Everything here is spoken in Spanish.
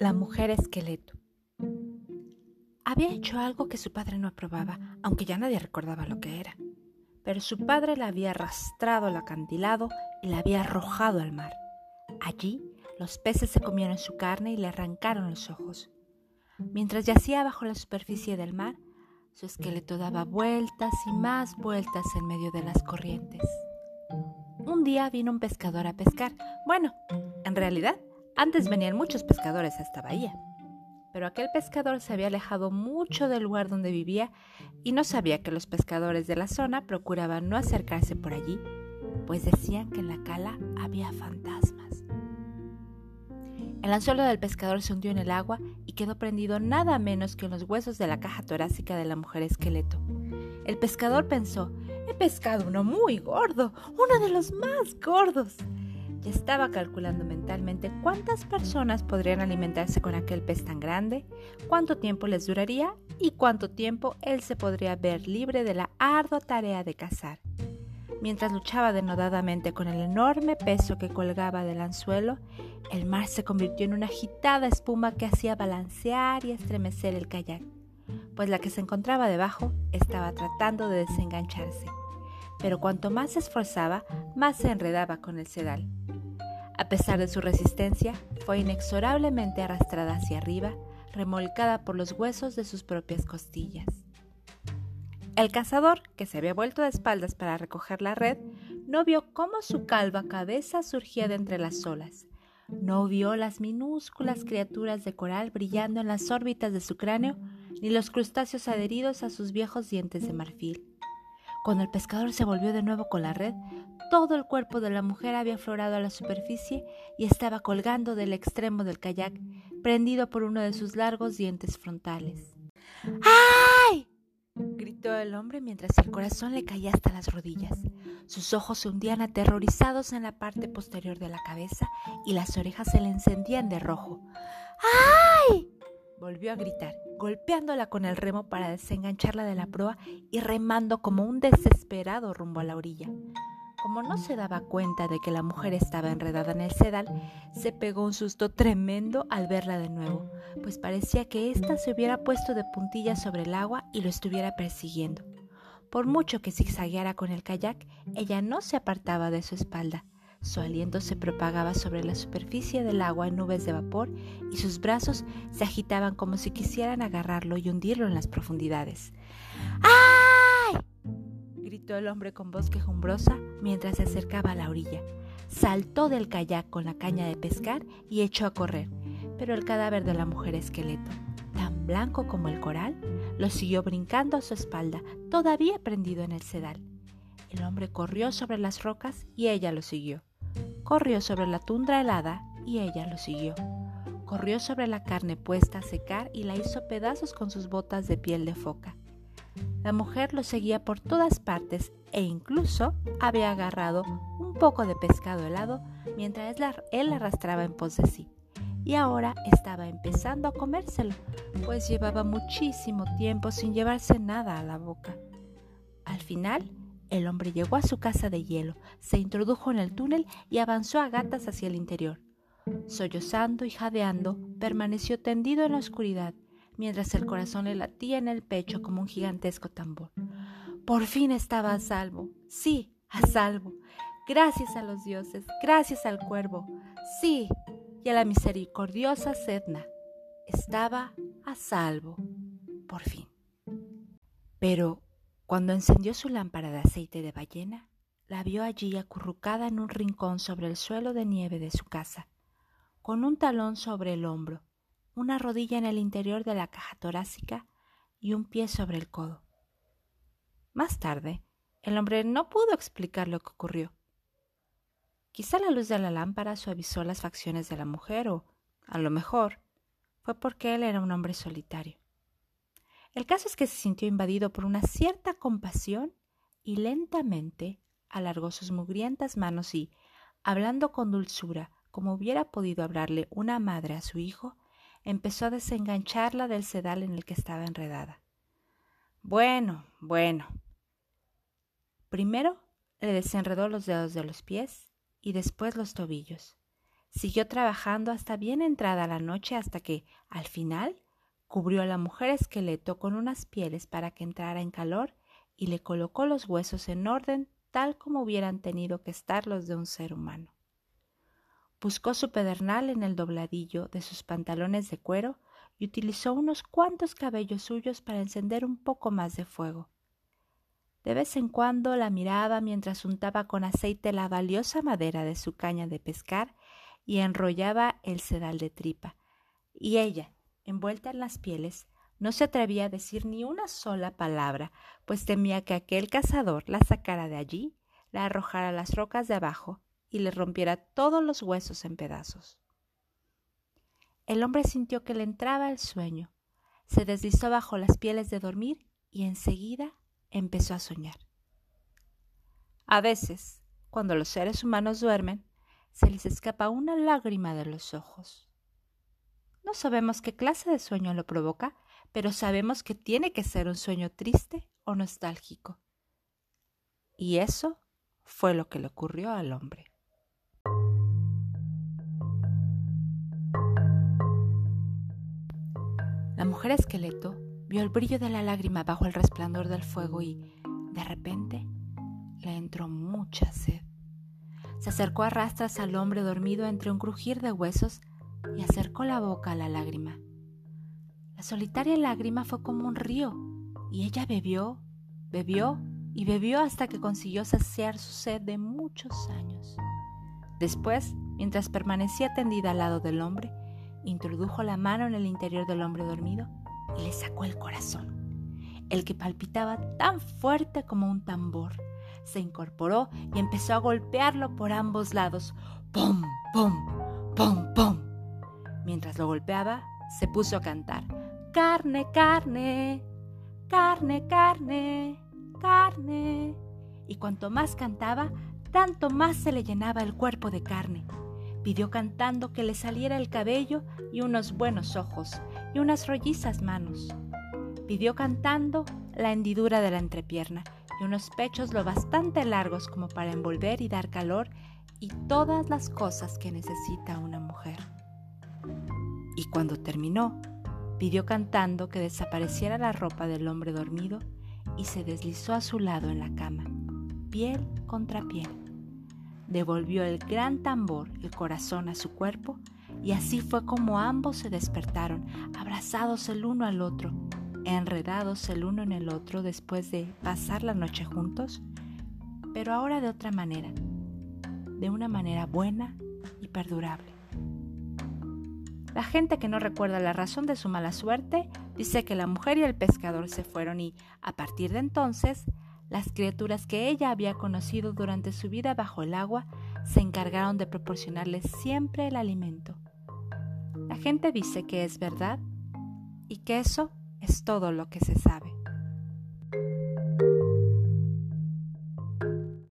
La mujer esqueleto. Había hecho algo que su padre no aprobaba, aunque ya nadie recordaba lo que era. Pero su padre la había arrastrado al acantilado y la había arrojado al mar. Allí los peces se comieron su carne y le arrancaron los ojos. Mientras yacía bajo la superficie del mar, su esqueleto daba vueltas y más vueltas en medio de las corrientes. Un día vino un pescador a pescar. Bueno, en realidad antes venían muchos pescadores a esta bahía, pero aquel pescador se había alejado mucho del lugar donde vivía y no sabía que los pescadores de la zona procuraban no acercarse por allí, pues decían que en la cala había fantasmas. El anzuelo del pescador se hundió en el agua y quedó prendido nada menos que en los huesos de la caja torácica de la mujer esqueleto. El pescador pensó, he pescado uno muy gordo, uno de los más gordos. Ya estaba calculando mentalmente cuántas personas podrían alimentarse con aquel pez tan grande, cuánto tiempo les duraría y cuánto tiempo él se podría ver libre de la ardua tarea de cazar. Mientras luchaba denodadamente con el enorme peso que colgaba del anzuelo, el mar se convirtió en una agitada espuma que hacía balancear y estremecer el kayak, pues la que se encontraba debajo estaba tratando de desengancharse. Pero cuanto más se esforzaba, más se enredaba con el sedal. A pesar de su resistencia, fue inexorablemente arrastrada hacia arriba, remolcada por los huesos de sus propias costillas. El cazador, que se había vuelto de espaldas para recoger la red, no vio cómo su calva cabeza surgía de entre las olas. No vio las minúsculas criaturas de coral brillando en las órbitas de su cráneo, ni los crustáceos adheridos a sus viejos dientes de marfil. Cuando el pescador se volvió de nuevo con la red, todo el cuerpo de la mujer había aflorado a la superficie y estaba colgando del extremo del kayak, prendido por uno de sus largos dientes frontales. ¡Ay! gritó el hombre mientras el corazón le caía hasta las rodillas. Sus ojos se hundían aterrorizados en la parte posterior de la cabeza y las orejas se le encendían de rojo. ¡Ay! Volvió a gritar, golpeándola con el remo para desengancharla de la proa y remando como un desesperado rumbo a la orilla. Como no se daba cuenta de que la mujer estaba enredada en el sedal, se pegó un susto tremendo al verla de nuevo, pues parecía que ésta se hubiera puesto de puntillas sobre el agua y lo estuviera persiguiendo. Por mucho que zigzagueara con el kayak, ella no se apartaba de su espalda. Su aliento se propagaba sobre la superficie del agua en nubes de vapor y sus brazos se agitaban como si quisieran agarrarlo y hundirlo en las profundidades. ¡Ay! gritó el hombre con voz quejumbrosa mientras se acercaba a la orilla. Saltó del kayak con la caña de pescar y echó a correr, pero el cadáver de la mujer esqueleto, tan blanco como el coral, lo siguió brincando a su espalda, todavía prendido en el sedal. El hombre corrió sobre las rocas y ella lo siguió. Corrió sobre la tundra helada y ella lo siguió. Corrió sobre la carne puesta a secar y la hizo pedazos con sus botas de piel de foca. La mujer lo seguía por todas partes e incluso había agarrado un poco de pescado helado mientras él arrastraba en pos de sí. Y ahora estaba empezando a comérselo, pues llevaba muchísimo tiempo sin llevarse nada a la boca. Al final, el hombre llegó a su casa de hielo, se introdujo en el túnel y avanzó a gatas hacia el interior. Sollozando y jadeando, permaneció tendido en la oscuridad, mientras el corazón le latía en el pecho como un gigantesco tambor. Por fin estaba a salvo, sí, a salvo. Gracias a los dioses, gracias al cuervo, sí, y a la misericordiosa Sedna. Estaba a salvo, por fin. Pero cuando encendió su lámpara de aceite de ballena, la vio allí acurrucada en un rincón sobre el suelo de nieve de su casa, con un talón sobre el hombro, una rodilla en el interior de la caja torácica y un pie sobre el codo. Más tarde, el hombre no pudo explicar lo que ocurrió. Quizá la luz de la lámpara suavizó las facciones de la mujer o, a lo mejor, fue porque él era un hombre solitario. El caso es que se sintió invadido por una cierta compasión y lentamente alargó sus mugrientas manos y, hablando con dulzura, como hubiera podido hablarle una madre a su hijo, empezó a desengancharla del sedal en el que estaba enredada. Bueno, bueno. Primero le desenredó los dedos de los pies y después los tobillos. Siguió trabajando hasta bien entrada la noche hasta que, al final, cubrió a la mujer esqueleto con unas pieles para que entrara en calor y le colocó los huesos en orden tal como hubieran tenido que estar los de un ser humano. Buscó su pedernal en el dobladillo de sus pantalones de cuero y utilizó unos cuantos cabellos suyos para encender un poco más de fuego. De vez en cuando la miraba mientras untaba con aceite la valiosa madera de su caña de pescar y enrollaba el sedal de tripa. Y ella, envuelta en las pieles, no se atrevía a decir ni una sola palabra, pues temía que aquel cazador la sacara de allí, la arrojara a las rocas de abajo y le rompiera todos los huesos en pedazos. El hombre sintió que le entraba el sueño, se deslizó bajo las pieles de dormir y enseguida empezó a soñar. A veces, cuando los seres humanos duermen, se les escapa una lágrima de los ojos. No sabemos qué clase de sueño lo provoca, pero sabemos que tiene que ser un sueño triste o nostálgico. Y eso fue lo que le ocurrió al hombre. La mujer esqueleto vio el brillo de la lágrima bajo el resplandor del fuego y, de repente, le entró mucha sed. Se acercó a rastras al hombre dormido entre un crujir de huesos acercó la boca a la lágrima. La solitaria lágrima fue como un río, y ella bebió, bebió y bebió hasta que consiguió saciar su sed de muchos años. Después, mientras permanecía tendida al lado del hombre, introdujo la mano en el interior del hombre dormido y le sacó el corazón, el que palpitaba tan fuerte como un tambor se incorporó y empezó a golpearlo por ambos lados. ¡Pum! ¡Pum! ¡Pum! ¡Pum! Mientras lo golpeaba, se puso a cantar. Carne, carne, carne, carne, carne. Y cuanto más cantaba, tanto más se le llenaba el cuerpo de carne. Pidió cantando que le saliera el cabello y unos buenos ojos y unas rollizas manos. Pidió cantando la hendidura de la entrepierna y unos pechos lo bastante largos como para envolver y dar calor y todas las cosas que necesita una mujer. Y cuando terminó, pidió cantando que desapareciera la ropa del hombre dormido y se deslizó a su lado en la cama, piel contra piel. Devolvió el gran tambor, el corazón a su cuerpo, y así fue como ambos se despertaron, abrazados el uno al otro, enredados el uno en el otro después de pasar la noche juntos, pero ahora de otra manera, de una manera buena y perdurable. La gente que no recuerda la razón de su mala suerte dice que la mujer y el pescador se fueron y, a partir de entonces, las criaturas que ella había conocido durante su vida bajo el agua se encargaron de proporcionarle siempre el alimento. La gente dice que es verdad y que eso es todo lo que se sabe.